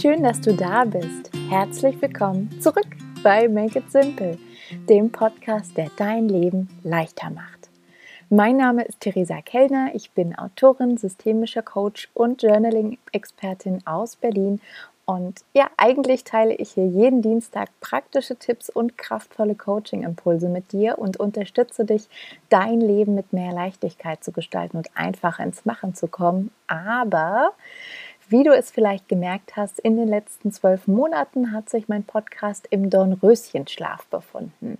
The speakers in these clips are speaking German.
schön, dass du da bist. Herzlich willkommen zurück bei Make It Simple, dem Podcast, der dein Leben leichter macht. Mein Name ist Theresa Kellner, ich bin Autorin, systemischer Coach und Journaling-Expertin aus Berlin und ja, eigentlich teile ich hier jeden Dienstag praktische Tipps und kraftvolle Coaching-Impulse mit dir und unterstütze dich, dein Leben mit mehr Leichtigkeit zu gestalten und einfacher ins Machen zu kommen. Aber wie du es vielleicht gemerkt hast, in den letzten zwölf Monaten hat sich mein Podcast im Dornröschenschlaf befunden.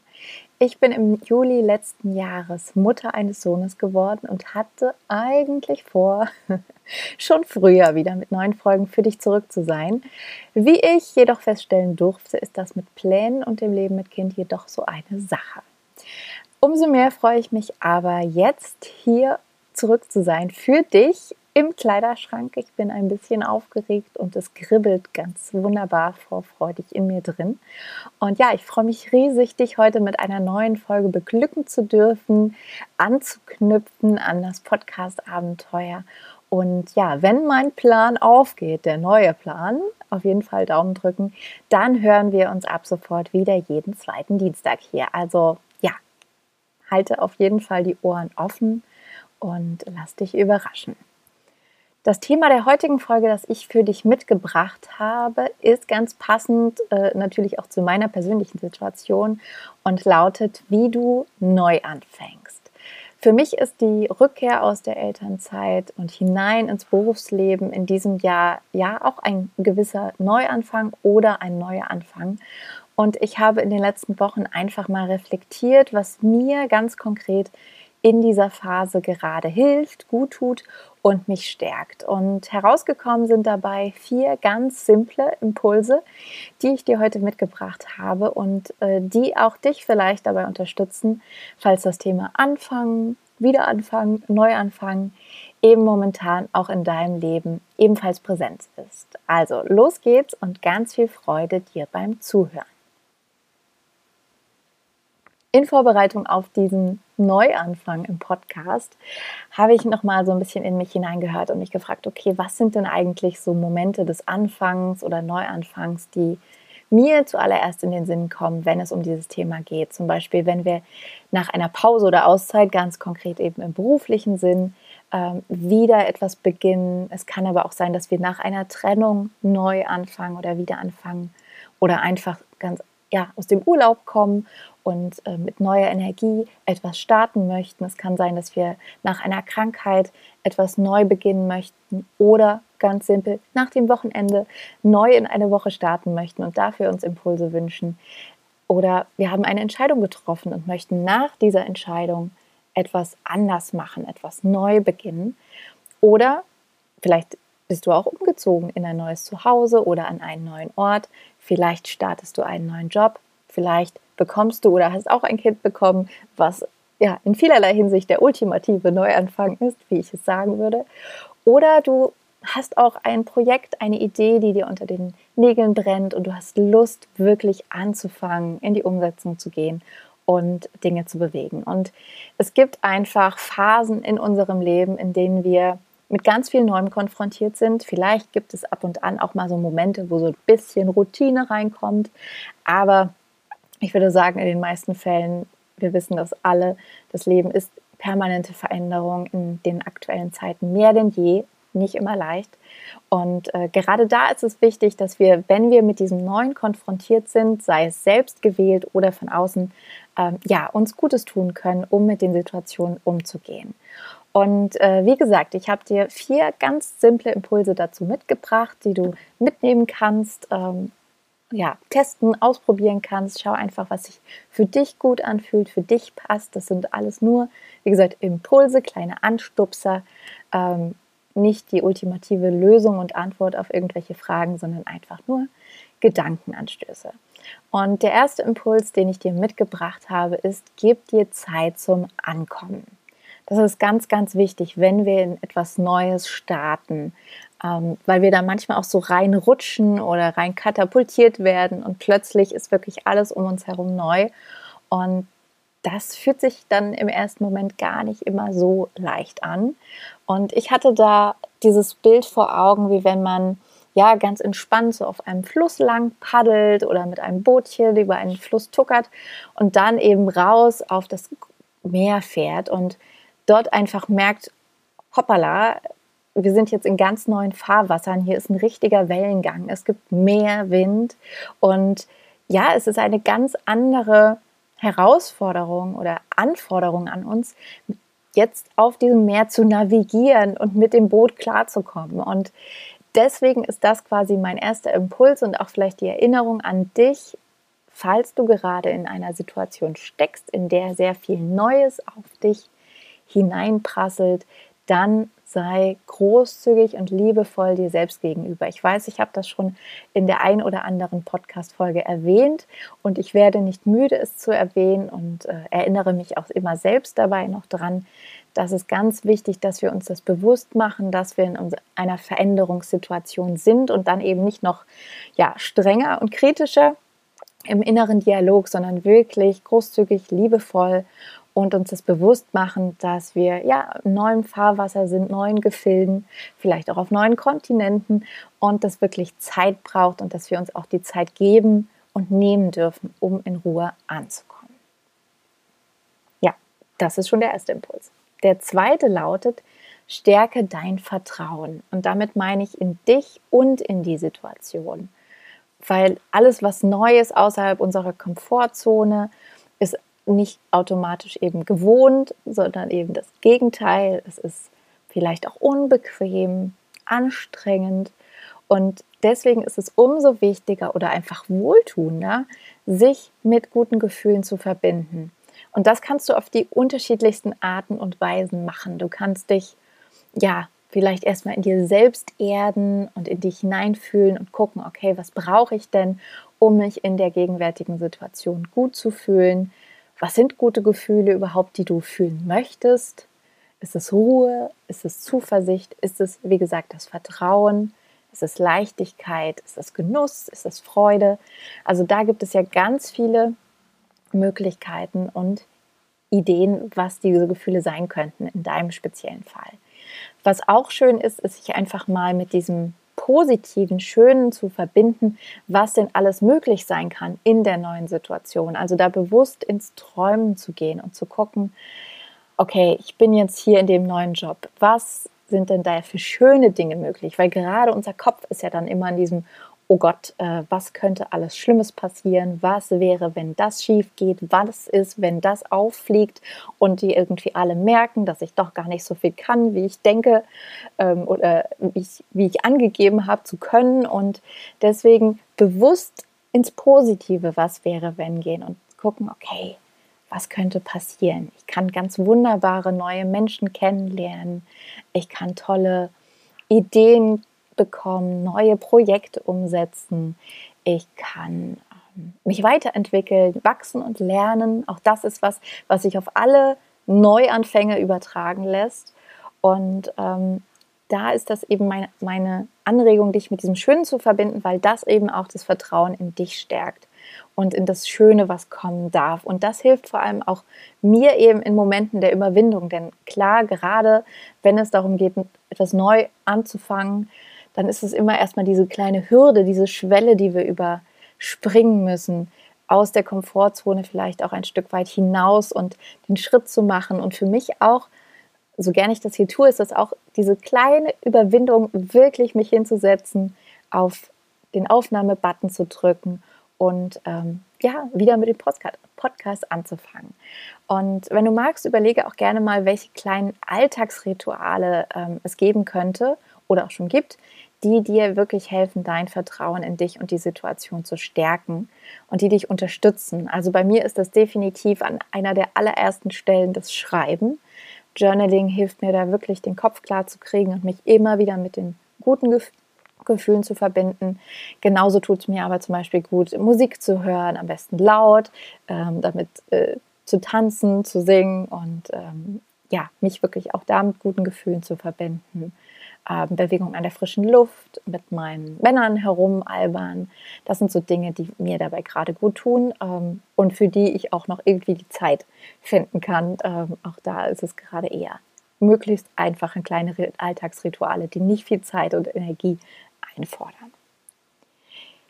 Ich bin im Juli letzten Jahres Mutter eines Sohnes geworden und hatte eigentlich vor, schon früher wieder mit neuen Folgen für dich zurück zu sein. Wie ich jedoch feststellen durfte, ist das mit Plänen und dem Leben mit Kind jedoch so eine Sache. Umso mehr freue ich mich aber jetzt hier zurück zu sein für dich im Kleiderschrank. Ich bin ein bisschen aufgeregt und es kribbelt ganz wunderbar vorfreudig in mir drin. Und ja, ich freue mich riesig, dich heute mit einer neuen Folge beglücken zu dürfen, anzuknüpfen an das Podcast-Abenteuer. Und ja, wenn mein Plan aufgeht, der neue Plan, auf jeden Fall Daumen drücken, dann hören wir uns ab sofort wieder jeden zweiten Dienstag hier. Also ja, halte auf jeden Fall die Ohren offen und lass dich überraschen. Das Thema der heutigen Folge, das ich für dich mitgebracht habe, ist ganz passend äh, natürlich auch zu meiner persönlichen Situation und lautet, wie du neu anfängst. Für mich ist die Rückkehr aus der Elternzeit und hinein ins Berufsleben in diesem Jahr ja auch ein gewisser Neuanfang oder ein neuer Anfang. Und ich habe in den letzten Wochen einfach mal reflektiert, was mir ganz konkret in dieser Phase gerade hilft, gut tut und mich stärkt. Und herausgekommen sind dabei vier ganz simple Impulse, die ich dir heute mitgebracht habe und äh, die auch dich vielleicht dabei unterstützen, falls das Thema Anfangen, Wiederanfangen, Neuanfangen eben momentan auch in deinem Leben ebenfalls präsent ist. Also los geht's und ganz viel Freude dir beim Zuhören in Vorbereitung auf diesen Neuanfang im Podcast habe ich noch mal so ein bisschen in mich hineingehört und mich gefragt, okay, was sind denn eigentlich so Momente des Anfangs oder Neuanfangs, die mir zuallererst in den Sinn kommen, wenn es um dieses Thema geht. Zum Beispiel, wenn wir nach einer Pause oder Auszeit, ganz konkret eben im beruflichen Sinn, ähm, wieder etwas beginnen. Es kann aber auch sein, dass wir nach einer Trennung neu anfangen oder wieder anfangen oder einfach ganz ja, aus dem Urlaub kommen und äh, mit neuer Energie etwas starten möchten. Es kann sein, dass wir nach einer Krankheit etwas neu beginnen möchten oder ganz simpel nach dem Wochenende neu in eine Woche starten möchten und dafür uns Impulse wünschen. Oder wir haben eine Entscheidung getroffen und möchten nach dieser Entscheidung etwas anders machen, etwas neu beginnen. Oder vielleicht bist du auch umgezogen in ein neues Zuhause oder an einen neuen Ort. Vielleicht startest du einen neuen Job. Vielleicht bekommst du oder hast auch ein Kind bekommen, was ja in vielerlei Hinsicht der ultimative Neuanfang ist, wie ich es sagen würde. Oder du hast auch ein Projekt, eine Idee, die dir unter den Nägeln brennt und du hast Lust, wirklich anzufangen, in die Umsetzung zu gehen und Dinge zu bewegen. Und es gibt einfach Phasen in unserem Leben, in denen wir mit ganz viel Neuem konfrontiert sind. Vielleicht gibt es ab und an auch mal so Momente, wo so ein bisschen Routine reinkommt. Aber ich würde sagen, in den meisten Fällen, wir wissen das alle, das Leben ist permanente Veränderung in den aktuellen Zeiten mehr denn je, nicht immer leicht. Und äh, gerade da ist es wichtig, dass wir, wenn wir mit diesem Neuen konfrontiert sind, sei es selbst gewählt oder von außen, äh, ja, uns Gutes tun können, um mit den Situationen umzugehen. Und äh, wie gesagt, ich habe dir vier ganz simple Impulse dazu mitgebracht, die du mitnehmen kannst, ähm, ja, testen, ausprobieren kannst. Schau einfach, was sich für dich gut anfühlt, für dich passt. Das sind alles nur, wie gesagt, Impulse, kleine Anstupser, ähm, nicht die ultimative Lösung und Antwort auf irgendwelche Fragen, sondern einfach nur Gedankenanstöße. Und der erste Impuls, den ich dir mitgebracht habe, ist, gib dir Zeit zum Ankommen. Das ist ganz, ganz wichtig, wenn wir in etwas Neues starten, ähm, weil wir da manchmal auch so reinrutschen oder rein katapultiert werden und plötzlich ist wirklich alles um uns herum neu. Und das fühlt sich dann im ersten Moment gar nicht immer so leicht an. Und ich hatte da dieses Bild vor Augen, wie wenn man ja ganz entspannt so auf einem Fluss lang paddelt oder mit einem Bootchen über einen Fluss tuckert und dann eben raus auf das Meer fährt und dort einfach merkt, hoppala, wir sind jetzt in ganz neuen Fahrwassern, hier ist ein richtiger Wellengang, es gibt mehr Wind und ja, es ist eine ganz andere Herausforderung oder Anforderung an uns, jetzt auf diesem Meer zu navigieren und mit dem Boot klarzukommen. Und deswegen ist das quasi mein erster Impuls und auch vielleicht die Erinnerung an dich, falls du gerade in einer Situation steckst, in der sehr viel Neues auf dich hineinprasselt, dann sei großzügig und liebevoll dir selbst gegenüber. Ich weiß, ich habe das schon in der ein oder anderen Podcast-Folge erwähnt und ich werde nicht müde, es zu erwähnen und äh, erinnere mich auch immer selbst dabei noch dran, das ist ganz wichtig, dass wir uns das bewusst machen, dass wir in einer Veränderungssituation sind und dann eben nicht noch ja, strenger und kritischer im inneren Dialog, sondern wirklich großzügig, liebevoll und uns das bewusst machen, dass wir ja neuem Fahrwasser sind, neuen Gefilden, vielleicht auch auf neuen Kontinenten und das wirklich Zeit braucht und dass wir uns auch die Zeit geben und nehmen dürfen, um in Ruhe anzukommen. Ja, das ist schon der erste Impuls. Der zweite lautet, stärke dein Vertrauen. Und damit meine ich in dich und in die Situation. Weil alles, was neu ist außerhalb unserer Komfortzone, ist nicht automatisch eben gewohnt, sondern eben das Gegenteil. Es ist vielleicht auch unbequem, anstrengend. Und deswegen ist es umso wichtiger oder einfach wohltuender, sich mit guten Gefühlen zu verbinden. Und das kannst du auf die unterschiedlichsten Arten und Weisen machen. Du kannst dich, ja, vielleicht erstmal in dir selbst erden und in dich hineinfühlen und gucken, okay, was brauche ich denn, um mich in der gegenwärtigen Situation gut zu fühlen? Was sind gute Gefühle überhaupt, die du fühlen möchtest? Ist es Ruhe? Ist es Zuversicht? Ist es, wie gesagt, das Vertrauen? Ist es Leichtigkeit? Ist es Genuss? Ist es Freude? Also da gibt es ja ganz viele Möglichkeiten und Ideen, was diese Gefühle sein könnten in deinem speziellen Fall. Was auch schön ist, ist sich einfach mal mit diesem positiven, schönen zu verbinden, was denn alles möglich sein kann in der neuen Situation. Also da bewusst ins Träumen zu gehen und zu gucken, okay, ich bin jetzt hier in dem neuen Job. Was sind denn da für schöne Dinge möglich? Weil gerade unser Kopf ist ja dann immer in diesem oh Gott, äh, was könnte alles Schlimmes passieren? Was wäre, wenn das schief geht? Was ist, wenn das auffliegt und die irgendwie alle merken, dass ich doch gar nicht so viel kann, wie ich denke ähm, oder wie ich, wie ich angegeben habe zu können und deswegen bewusst ins Positive, was wäre, wenn gehen und gucken, okay, was könnte passieren? Ich kann ganz wunderbare neue Menschen kennenlernen. Ich kann tolle Ideen bekommen, neue Projekte umsetzen. Ich kann ähm, mich weiterentwickeln, wachsen und lernen. Auch das ist was, was sich auf alle Neuanfänge übertragen lässt. Und ähm, da ist das eben meine, meine Anregung, dich mit diesem Schönen zu verbinden, weil das eben auch das Vertrauen in dich stärkt und in das Schöne, was kommen darf. Und das hilft vor allem auch mir eben in Momenten der Überwindung. Denn klar, gerade wenn es darum geht, etwas neu anzufangen, dann ist es immer erstmal diese kleine Hürde, diese Schwelle, die wir überspringen müssen, aus der Komfortzone vielleicht auch ein Stück weit hinaus und den Schritt zu machen. Und für mich auch, so gerne ich das hier tue, ist das auch diese kleine Überwindung, wirklich mich hinzusetzen, auf den Aufnahmebutton zu drücken und ähm, ja, wieder mit dem Podcast, Podcast anzufangen. Und wenn du magst, überlege auch gerne mal, welche kleinen Alltagsrituale ähm, es geben könnte oder auch schon gibt, die dir wirklich helfen, dein Vertrauen in dich und die Situation zu stärken und die dich unterstützen. Also bei mir ist das definitiv an einer der allerersten Stellen das Schreiben. Journaling hilft mir da wirklich, den Kopf klar zu kriegen und mich immer wieder mit den guten Gef Gefühlen zu verbinden. Genauso tut es mir aber zum Beispiel gut, Musik zu hören, am besten laut, ähm, damit äh, zu tanzen, zu singen und ähm, ja, mich wirklich auch da mit guten Gefühlen zu verbinden äh, Bewegung an der frischen Luft, mit meinen Männern herumalbern. Das sind so Dinge, die mir dabei gerade gut tun ähm, und für die ich auch noch irgendwie die Zeit finden kann. Ähm, auch da ist es gerade eher möglichst einfache kleine Alltagsrituale, die nicht viel Zeit und Energie einfordern.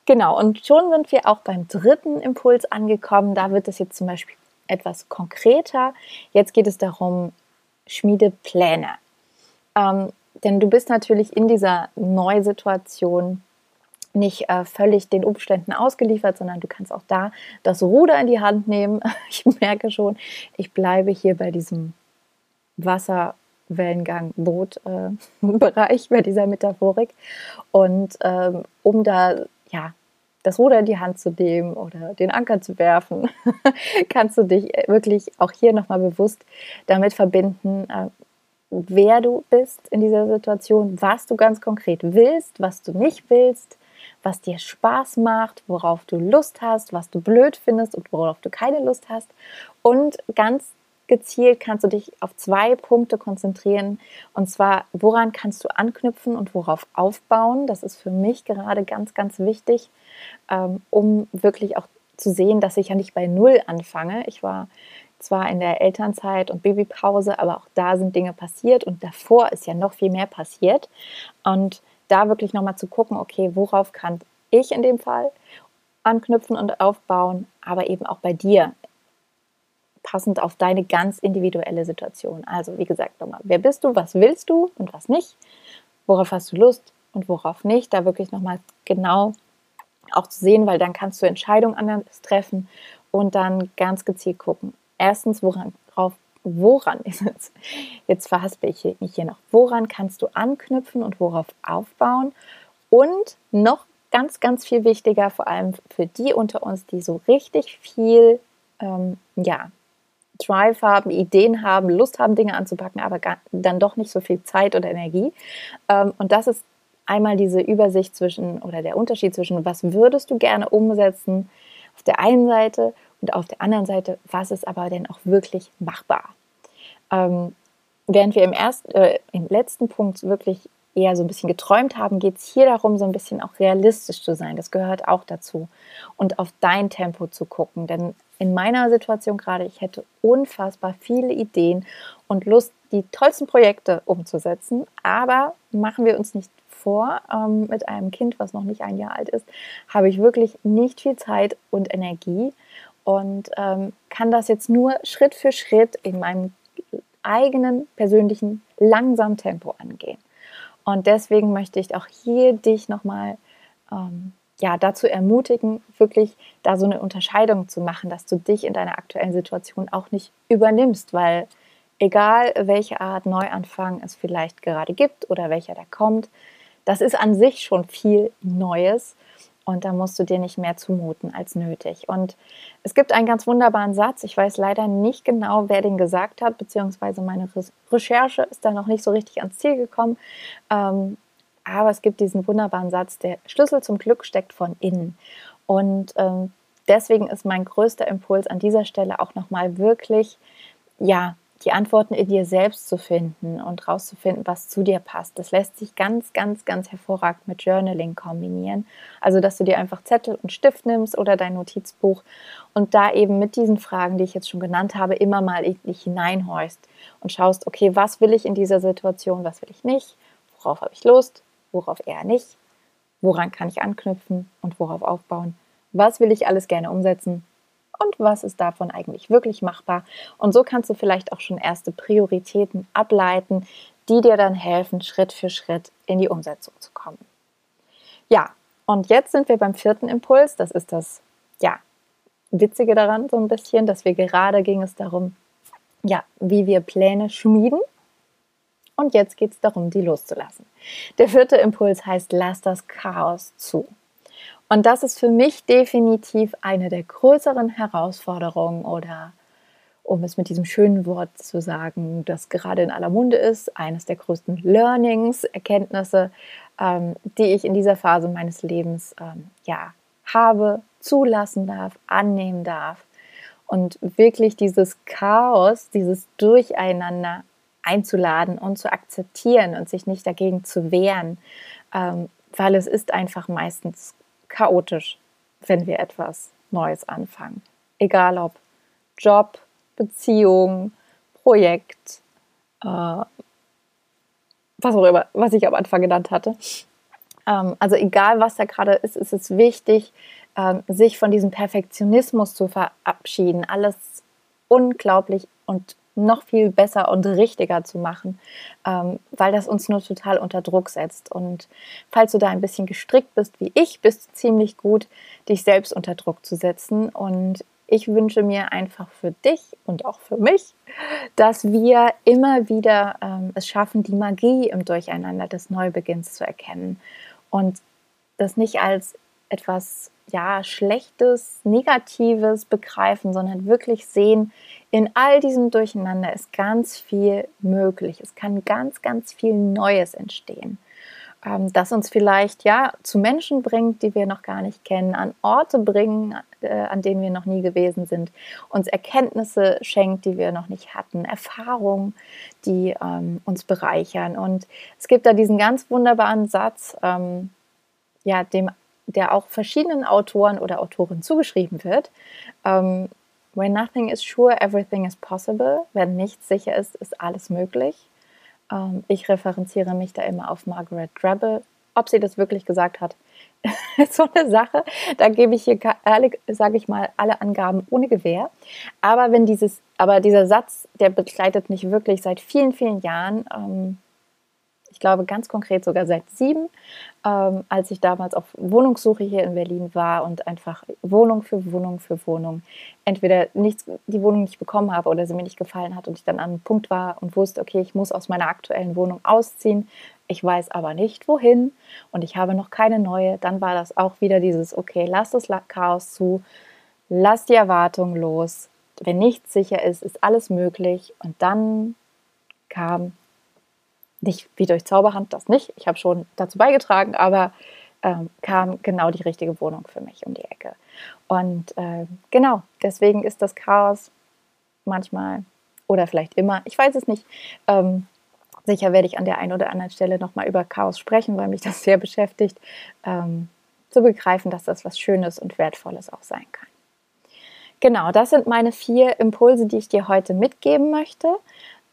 Genau, und schon sind wir auch beim dritten Impuls angekommen. Da wird es jetzt zum Beispiel etwas konkreter. Jetzt geht es darum, schmiede Pläne. Ähm, denn du bist natürlich in dieser Neusituation nicht äh, völlig den Umständen ausgeliefert, sondern du kannst auch da das Ruder in die Hand nehmen. Ich merke schon, ich bleibe hier bei diesem Wasserwellengang Boot-Bereich, äh, bei dieser Metaphorik. Und ähm, um da ja das Ruder in die Hand zu nehmen oder den Anker zu werfen, kannst du dich wirklich auch hier nochmal bewusst damit verbinden, äh, wer du bist in dieser Situation, was du ganz konkret willst, was du nicht willst, was dir Spaß macht, worauf du Lust hast, was du blöd findest und worauf du keine Lust hast. Und ganz gezielt kannst du dich auf zwei Punkte konzentrieren. Und zwar, woran kannst du anknüpfen und worauf aufbauen. Das ist für mich gerade ganz, ganz wichtig, ähm, um wirklich auch zu sehen, dass ich ja nicht bei Null anfange. Ich war zwar in der Elternzeit und Babypause, aber auch da sind Dinge passiert und davor ist ja noch viel mehr passiert. Und da wirklich nochmal zu gucken, okay, worauf kann ich in dem Fall anknüpfen und aufbauen, aber eben auch bei dir, passend auf deine ganz individuelle Situation. Also wie gesagt, nochmal, wer bist du, was willst du und was nicht, worauf hast du Lust und worauf nicht, da wirklich nochmal genau auch zu sehen, weil dann kannst du Entscheidungen anders treffen und dann ganz gezielt gucken. Erstens, woran, woran ist es? Jetzt verhaspel ich mich hier noch. Woran kannst du anknüpfen und worauf aufbauen? Und noch ganz, ganz viel wichtiger, vor allem für die unter uns, die so richtig viel, ähm, ja, Drive haben, Ideen haben, Lust haben, Dinge anzupacken, aber dann doch nicht so viel Zeit oder Energie. Ähm, und das ist einmal diese Übersicht zwischen oder der Unterschied zwischen, was würdest du gerne umsetzen auf der einen Seite und auf der anderen Seite, was ist aber denn auch wirklich machbar? Ähm, während wir im, ersten, äh, im letzten Punkt wirklich eher so ein bisschen geträumt haben, geht es hier darum, so ein bisschen auch realistisch zu sein. Das gehört auch dazu. Und auf dein Tempo zu gucken. Denn in meiner Situation gerade, ich hätte unfassbar viele Ideen und Lust, die tollsten Projekte umzusetzen. Aber machen wir uns nicht vor, ähm, mit einem Kind, was noch nicht ein Jahr alt ist, habe ich wirklich nicht viel Zeit und Energie und ähm, kann das jetzt nur Schritt für Schritt in meinem eigenen persönlichen langsamen Tempo angehen. Und deswegen möchte ich auch hier dich nochmal ähm, ja, dazu ermutigen, wirklich da so eine Unterscheidung zu machen, dass du dich in deiner aktuellen Situation auch nicht übernimmst, weil egal welche Art Neuanfang es vielleicht gerade gibt oder welcher da kommt, das ist an sich schon viel Neues und da musst du dir nicht mehr zumuten als nötig. Und es gibt einen ganz wunderbaren Satz. Ich weiß leider nicht genau, wer den gesagt hat, beziehungsweise meine Recherche ist da noch nicht so richtig ans Ziel gekommen. Ähm, aber es gibt diesen wunderbaren Satz, der Schlüssel zum Glück steckt von innen. Und ähm, deswegen ist mein größter Impuls an dieser Stelle auch nochmal wirklich, ja, die Antworten in dir selbst zu finden und rauszufinden, was zu dir passt. Das lässt sich ganz, ganz, ganz hervorragend mit Journaling kombinieren. Also, dass du dir einfach Zettel und Stift nimmst oder dein Notizbuch und da eben mit diesen Fragen, die ich jetzt schon genannt habe, immer mal dich hineinhorchst und schaust, okay, was will ich in dieser Situation, was will ich nicht, worauf habe ich Lust, worauf eher nicht, woran kann ich anknüpfen und worauf aufbauen, was will ich alles gerne umsetzen und was ist davon eigentlich wirklich machbar. Und so kannst du vielleicht auch schon erste Prioritäten ableiten, die dir dann helfen, Schritt für Schritt in die Umsetzung zu kommen. Ja, und jetzt sind wir beim vierten Impuls. Das ist das, ja, Witzige daran so ein bisschen, dass wir gerade ging es darum, ja, wie wir Pläne schmieden. Und jetzt geht es darum, die loszulassen. Der vierte Impuls heißt, lass das Chaos zu. Und das ist für mich definitiv eine der größeren Herausforderungen oder um es mit diesem schönen Wort zu sagen, das gerade in aller Munde ist, eines der größten Learnings, Erkenntnisse, ähm, die ich in dieser Phase meines Lebens ähm, ja, habe, zulassen darf, annehmen darf. Und wirklich dieses Chaos, dieses Durcheinander einzuladen und zu akzeptieren und sich nicht dagegen zu wehren, ähm, weil es ist einfach meistens chaotisch, wenn wir etwas Neues anfangen. Egal ob Job, Beziehung, Projekt, äh, was auch immer, was ich am Anfang genannt hatte. Ähm, also egal, was da gerade ist, ist es wichtig, ähm, sich von diesem Perfektionismus zu verabschieden, alles unglaublich und noch viel besser und richtiger zu machen, ähm, weil das uns nur total unter Druck setzt. Und falls du da ein bisschen gestrickt bist wie ich, bist du ziemlich gut, dich selbst unter Druck zu setzen. Und ich wünsche mir einfach für dich und auch für mich, dass wir immer wieder ähm, es schaffen, die Magie im Durcheinander des Neubeginns zu erkennen und das nicht als etwas ja, Schlechtes, Negatives begreifen, sondern wirklich sehen, in all diesem Durcheinander ist ganz viel möglich. Es kann ganz, ganz viel Neues entstehen, ähm, das uns vielleicht ja zu Menschen bringt, die wir noch gar nicht kennen, an Orte bringen, äh, an denen wir noch nie gewesen sind, uns Erkenntnisse schenkt, die wir noch nicht hatten, Erfahrungen, die ähm, uns bereichern. Und es gibt da diesen ganz wunderbaren Satz, ähm, ja, dem der auch verschiedenen Autoren oder Autoren zugeschrieben wird. When nothing is sure, everything is possible. Wenn nichts sicher ist, ist alles möglich. Ähm, ich referenziere mich da immer auf Margaret Drabble. Ob sie das wirklich gesagt hat, ist so eine Sache. Da gebe ich hier, sage ich mal, alle Angaben ohne Gewähr. Aber wenn dieses, aber dieser Satz, der begleitet mich wirklich seit vielen, vielen Jahren. Glaube ganz konkret sogar seit sieben, ähm, als ich damals auf Wohnungssuche hier in Berlin war und einfach Wohnung für Wohnung für Wohnung entweder nichts, die Wohnung nicht bekommen habe oder sie mir nicht gefallen hat und ich dann an einem Punkt war und wusste, okay, ich muss aus meiner aktuellen Wohnung ausziehen. Ich weiß aber nicht wohin und ich habe noch keine neue. Dann war das auch wieder dieses, okay, lass das Chaos zu, lass die Erwartung los. Wenn nichts sicher ist, ist alles möglich. Und dann kam nicht wie durch Zauberhand, das nicht. Ich habe schon dazu beigetragen, aber ähm, kam genau die richtige Wohnung für mich um die Ecke. Und äh, genau, deswegen ist das Chaos manchmal oder vielleicht immer, ich weiß es nicht. Ähm, sicher werde ich an der einen oder anderen Stelle nochmal über Chaos sprechen, weil mich das sehr beschäftigt, ähm, zu begreifen, dass das was Schönes und Wertvolles auch sein kann. Genau, das sind meine vier Impulse, die ich dir heute mitgeben möchte.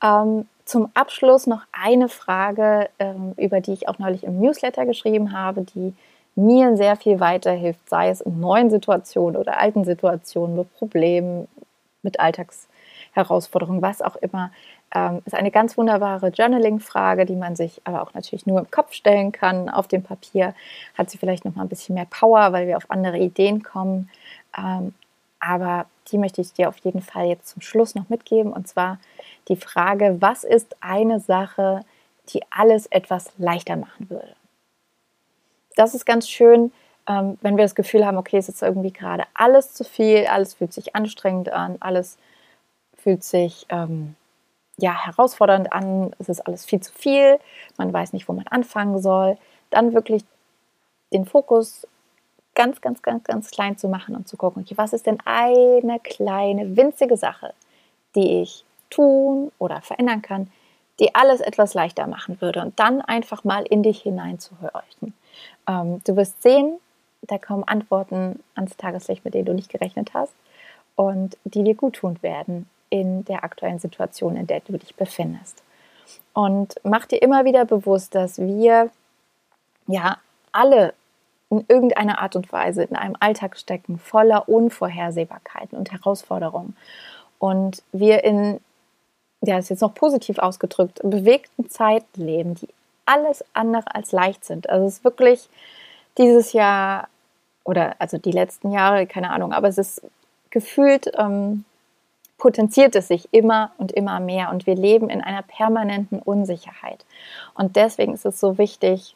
Ähm, zum Abschluss noch eine Frage, ähm, über die ich auch neulich im Newsletter geschrieben habe, die mir sehr viel weiterhilft, sei es in neuen Situationen oder alten Situationen, mit Problemen, mit Alltagsherausforderungen, was auch immer. Ähm, ist eine ganz wunderbare Journaling-Frage, die man sich aber auch natürlich nur im Kopf stellen kann. Auf dem Papier hat sie vielleicht noch mal ein bisschen mehr Power, weil wir auf andere Ideen kommen. Ähm, aber die möchte ich dir auf jeden Fall jetzt zum Schluss noch mitgeben. Und zwar die Frage, was ist eine Sache, die alles etwas leichter machen würde? Das ist ganz schön, ähm, wenn wir das Gefühl haben, okay, es ist irgendwie gerade alles zu viel, alles fühlt sich anstrengend an, alles fühlt sich ähm, ja, herausfordernd an, es ist alles viel zu viel, man weiß nicht, wo man anfangen soll. Dann wirklich den Fokus ganz, ganz, ganz, ganz klein zu machen und zu gucken, okay, was ist denn eine kleine, winzige Sache, die ich tun oder verändern kann, die alles etwas leichter machen würde. Und dann einfach mal in dich hineinzuhorchen. Ähm, du wirst sehen, da kommen Antworten ans Tageslicht, mit denen du nicht gerechnet hast und die dir gut tun werden in der aktuellen Situation, in der du dich befindest. Und mach dir immer wieder bewusst, dass wir ja alle in irgendeiner Art und Weise in einem Alltag stecken, voller Unvorhersehbarkeiten und Herausforderungen. Und wir in, ja, das ist jetzt noch positiv ausgedrückt, bewegten Zeiten leben, die alles andere als leicht sind. Also es ist wirklich dieses Jahr oder also die letzten Jahre, keine Ahnung, aber es ist gefühlt, ähm, potenziert es sich immer und immer mehr und wir leben in einer permanenten Unsicherheit. Und deswegen ist es so wichtig,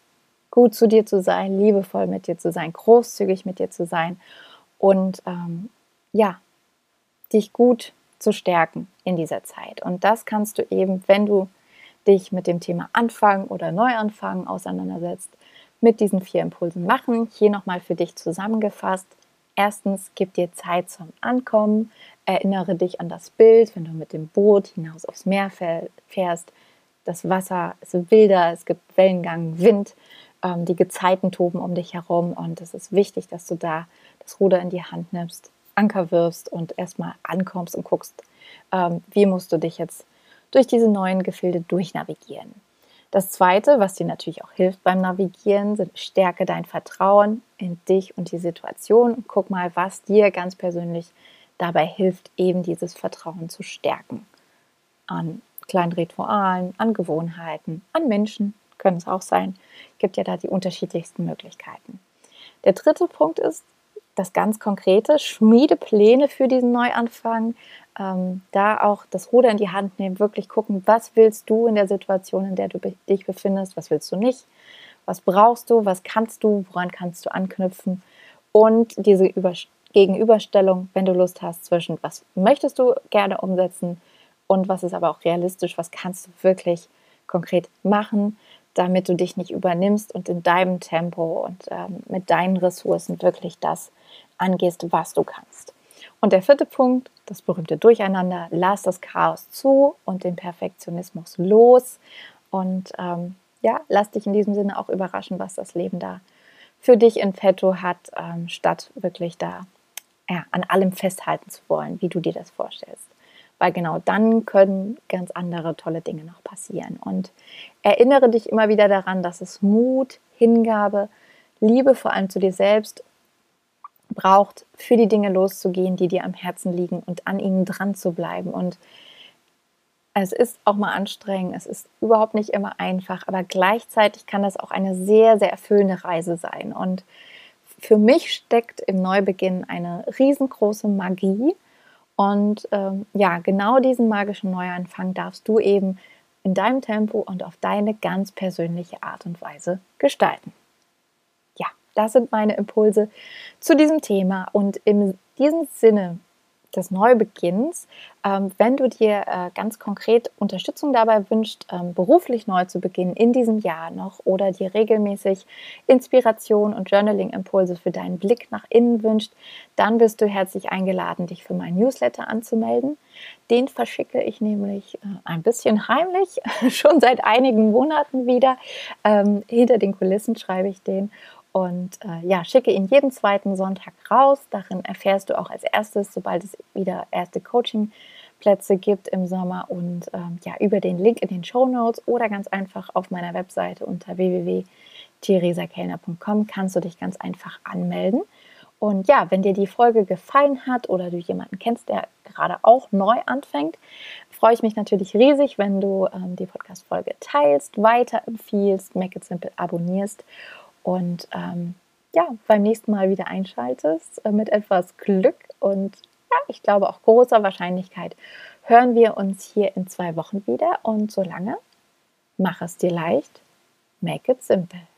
gut zu dir zu sein, liebevoll mit dir zu sein, großzügig mit dir zu sein und ähm, ja, dich gut zu stärken in dieser Zeit. Und das kannst du eben, wenn du dich mit dem Thema Anfangen oder Neuanfangen auseinandersetzt, mit diesen vier Impulsen machen. Hier nochmal für dich zusammengefasst. Erstens, gib dir Zeit zum Ankommen. Erinnere dich an das Bild, wenn du mit dem Boot hinaus aufs Meer fährst. Das Wasser ist wilder, es gibt Wellengang, Wind ähm, die Gezeiten toben um dich herum und es ist wichtig, dass du da das Ruder in die Hand nimmst, Anker wirfst und erstmal ankommst und guckst, ähm, wie musst du dich jetzt durch diese neuen Gefilde durchnavigieren. Das zweite, was dir natürlich auch hilft beim Navigieren, sind stärke dein Vertrauen in dich und die Situation. Guck mal, was dir ganz persönlich dabei hilft, eben dieses Vertrauen zu stärken. An kleinen Ritualen, an Gewohnheiten, an Menschen können es auch sein. Gibt ja da die unterschiedlichsten Möglichkeiten. Der dritte Punkt ist das ganz Konkrete, schmiede Pläne für diesen Neuanfang. Ähm, da auch das Ruder in die Hand nehmen, wirklich gucken, was willst du in der Situation, in der du dich befindest, was willst du nicht, was brauchst du, was kannst du, woran kannst du anknüpfen und diese Über Gegenüberstellung, wenn du Lust hast, zwischen was möchtest du gerne umsetzen und was ist aber auch realistisch, was kannst du wirklich konkret machen, damit du dich nicht übernimmst und in deinem Tempo und ähm, mit deinen Ressourcen wirklich das angehst, was du kannst. Und der vierte Punkt, das berühmte Durcheinander, lass das Chaos zu und den Perfektionismus los und ähm, ja, lass dich in diesem Sinne auch überraschen, was das Leben da für dich in petto hat, ähm, statt wirklich da ja, an allem festhalten zu wollen, wie du dir das vorstellst. Weil genau dann können ganz andere tolle Dinge noch passieren. Und erinnere dich immer wieder daran, dass es Mut, Hingabe, Liebe vor allem zu dir selbst braucht, für die Dinge loszugehen, die dir am Herzen liegen und an ihnen dran zu bleiben. Und es ist auch mal anstrengend, es ist überhaupt nicht immer einfach, aber gleichzeitig kann das auch eine sehr, sehr erfüllende Reise sein. Und für mich steckt im Neubeginn eine riesengroße Magie. Und ähm, ja, genau diesen magischen Neuanfang darfst du eben in deinem Tempo und auf deine ganz persönliche Art und Weise gestalten. Ja, das sind meine Impulse zu diesem Thema. Und in diesem Sinne des Neubeginns. Ähm, wenn du dir äh, ganz konkret Unterstützung dabei wünschst, ähm, beruflich neu zu beginnen in diesem Jahr noch oder dir regelmäßig Inspiration und Journaling-Impulse für deinen Blick nach innen wünscht, dann bist du herzlich eingeladen, dich für meinen Newsletter anzumelden. Den verschicke ich nämlich äh, ein bisschen heimlich, schon seit einigen Monaten wieder. Ähm, hinter den Kulissen schreibe ich den und äh, ja, schicke ihn jeden zweiten Sonntag raus. Darin erfährst du auch als erstes, sobald es wieder erste Coaching-Plätze gibt im Sommer und ähm, ja, über den Link in den Show Notes oder ganz einfach auf meiner Webseite unter www.theresakellner.com kannst du dich ganz einfach anmelden. Und ja, wenn dir die Folge gefallen hat oder du jemanden kennst, der gerade auch neu anfängt, freue ich mich natürlich riesig, wenn du ähm, die Podcast-Folge teilst, weiterempfiehlst, Make It Simple abonnierst und ähm, ja, beim nächsten Mal wieder einschaltest äh, mit etwas Glück und ja, ich glaube auch großer Wahrscheinlichkeit hören wir uns hier in zwei Wochen wieder und solange mach es dir leicht, make it simple.